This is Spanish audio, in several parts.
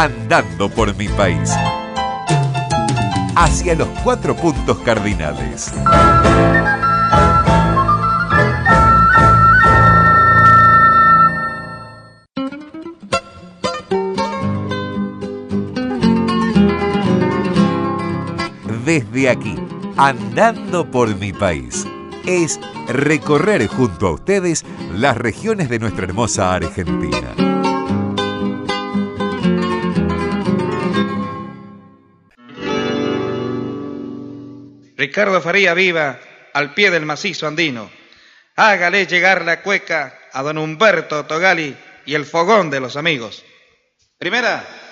andando por mi país. Hacia los cuatro puntos cardinales. Desde aquí, andando por mi país, es recorrer junto a ustedes las regiones de nuestra hermosa Argentina. Ricardo Faría viva al pie del macizo andino. Hágale llegar la cueca a don Humberto Togali y el fogón de los amigos. Primera.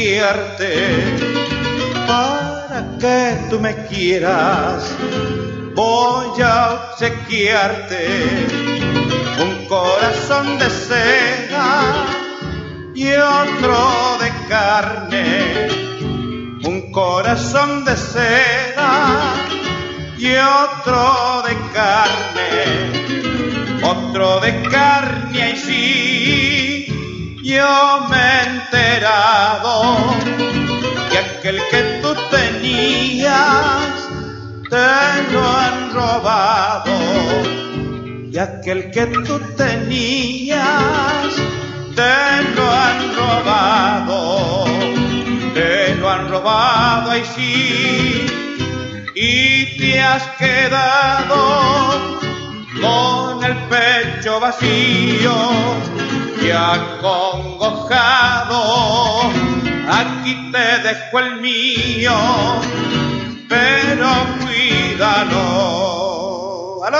Obsequiarte. Para que tú me quieras, voy a obsequiarte un corazón de seda y otro de carne. Un corazón de seda y otro de carne otro de carne y sí, yo me he enterado que aquel que tú tenías te lo han robado. Y aquel que tú tenías te lo han robado, te lo han robado y sí, y te has quedado con el pecho vacío y acongojado. Aquí te dejo el mío, pero cuídalo. ¡A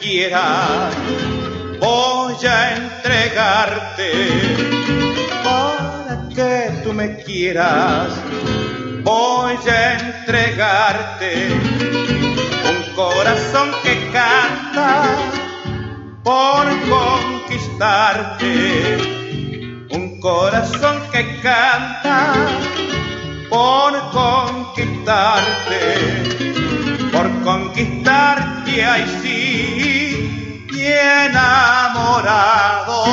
quieras, voy a entregarte. Para que tú me quieras, voy a entregarte un corazón que canta por conquistarte. Un corazón que canta por conquistarte ay sí y enamorado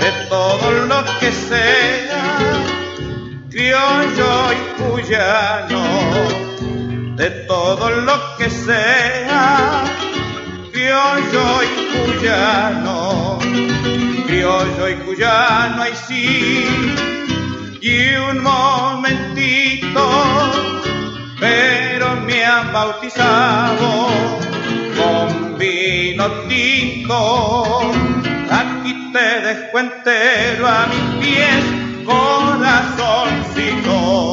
de todo lo que sea criollo y cuyano de todo lo que sea criollo y cuyano criollo y cuyano ay sí. Y un momentito me han bautizado con vino tinto. Aquí te dejo entero a mis pies, corazoncito.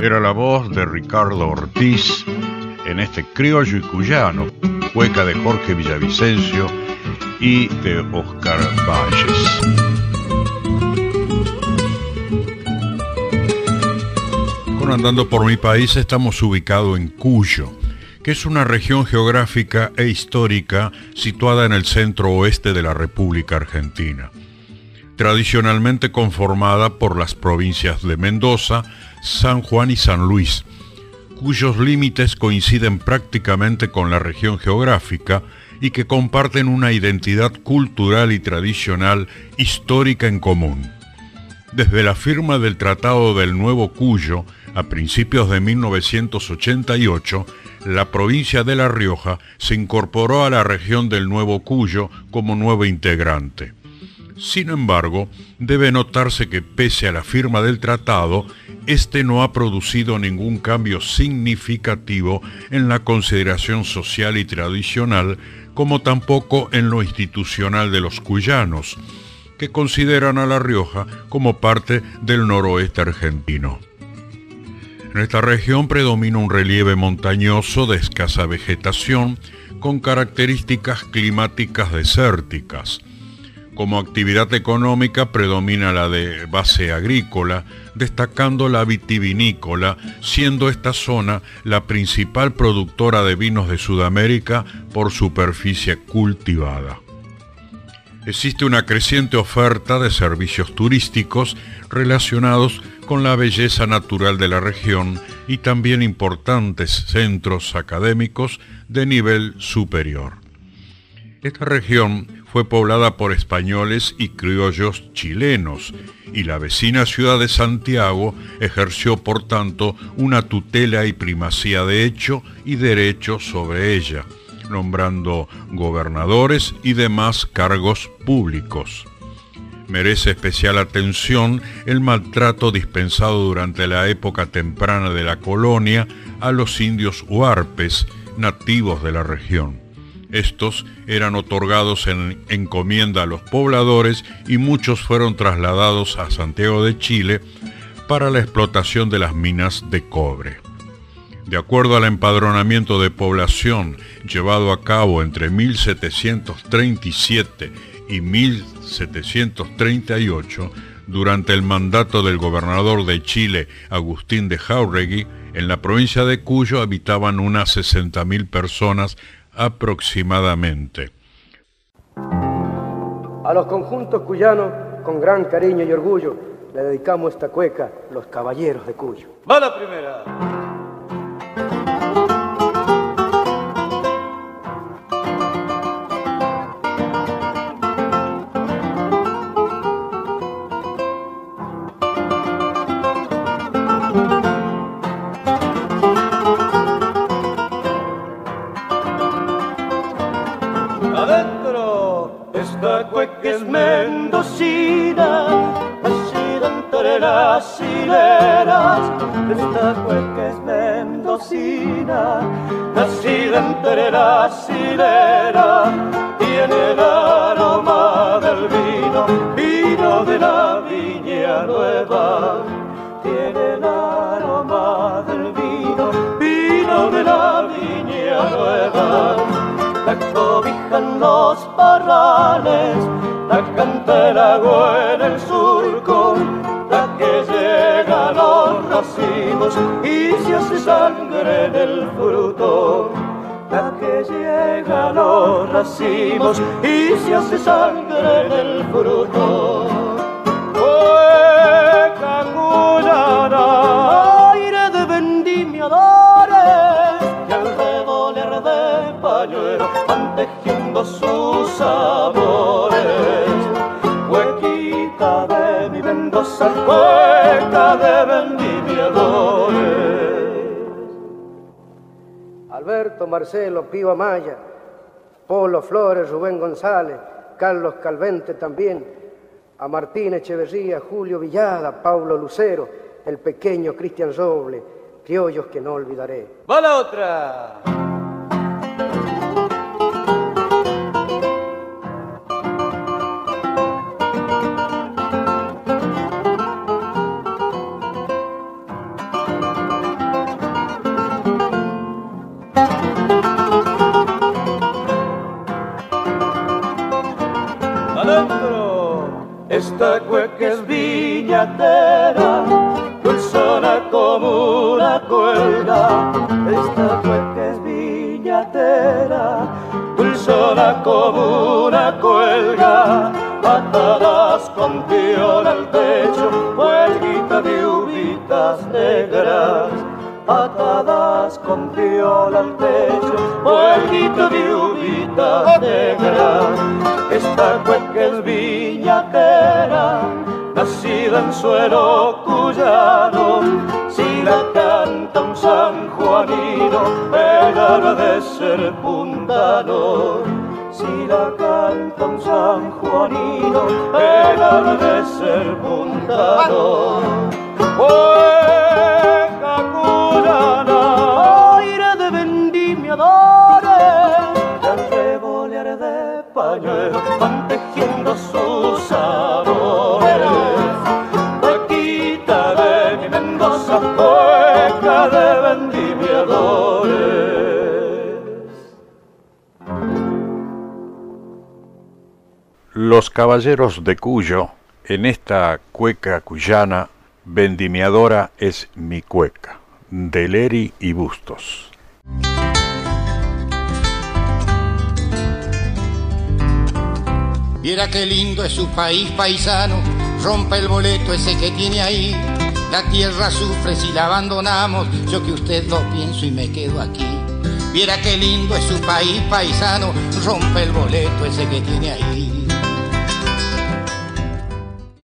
Era la voz de Ricardo Ortiz en este criollo y cuyano, cueca de Jorge Villavicencio y de Oscar Valles. Con Andando por mi país estamos ubicados en Cuyo, que es una región geográfica e histórica situada en el centro oeste de la República Argentina tradicionalmente conformada por las provincias de Mendoza, San Juan y San Luis, cuyos límites coinciden prácticamente con la región geográfica y que comparten una identidad cultural y tradicional histórica en común. Desde la firma del Tratado del Nuevo Cuyo, a principios de 1988, la provincia de La Rioja se incorporó a la región del Nuevo Cuyo como nuevo integrante. Sin embargo, debe notarse que pese a la firma del tratado, este no ha producido ningún cambio significativo en la consideración social y tradicional, como tampoco en lo institucional de los cuyanos, que consideran a La Rioja como parte del noroeste argentino. En esta región predomina un relieve montañoso de escasa vegetación con características climáticas desérticas. Como actividad económica predomina la de base agrícola, destacando la vitivinícola, siendo esta zona la principal productora de vinos de Sudamérica por superficie cultivada. Existe una creciente oferta de servicios turísticos relacionados con la belleza natural de la región y también importantes centros académicos de nivel superior. Esta región fue poblada por españoles y criollos chilenos y la vecina ciudad de Santiago ejerció por tanto una tutela y primacía de hecho y derecho sobre ella, nombrando gobernadores y demás cargos públicos. Merece especial atención el maltrato dispensado durante la época temprana de la colonia a los indios huarpes nativos de la región. Estos eran otorgados en encomienda a los pobladores y muchos fueron trasladados a Santiago de Chile para la explotación de las minas de cobre. De acuerdo al empadronamiento de población llevado a cabo entre 1737 y 1738, durante el mandato del gobernador de Chile, Agustín de Jauregui, en la provincia de Cuyo habitaban unas 60.000 personas aproximadamente. A los conjuntos cuyanos, con gran cariño y orgullo, le dedicamos esta cueca, Los Caballeros de Cuyo. Va la primera. Las hileras. Esta cueca es mendocina, nacida entre las hileras. Tiene el aroma del vino, vino de la viña nueva. Tiene el aroma del vino, vino de la viña nueva la cobijan los parrales, la canta el agua en el surco, y se hace sangre en el fruto. Cueca cuyana, aire de vendimiadores, y al redoler de pañuelo van tejiendo sus amores. Huequita de mi Mendoza, hueca de vendimiadores. Alberto, Marcelo, Pío Amaya, Polo Flores, Rubén González, Carlos Calvente también, a Martín Echeverría, Julio Villada, Paulo Lucero, el pequeño Cristian Roble, criollos que no olvidaré. Va la otra. Viñatera, dulzona como una cuelga. Esta cueca es viñatera, dulzona como una cuelga. Atadas con piola al techo, huelguita de uvitas negras. Atadas con piola al techo, huelguita de uvitas negras. Esta cueca es viñatera, nacida en suelo cuyano, si la canta un sanjuanino, ella de ser puntano. Si la canta un sanjuanino, ella de ser puntano. Oeja Mendoza, oeja de vendimiadores. Los caballeros de Cuyo, en esta cueca cuyana, vendimiadora es mi cueca, de Leri y Bustos. Viera qué lindo es su país paisano, rompe el boleto ese que tiene ahí. La tierra sufre si la abandonamos, yo que usted lo pienso y me quedo aquí. Viera qué lindo es su país paisano, rompe el boleto ese que tiene ahí.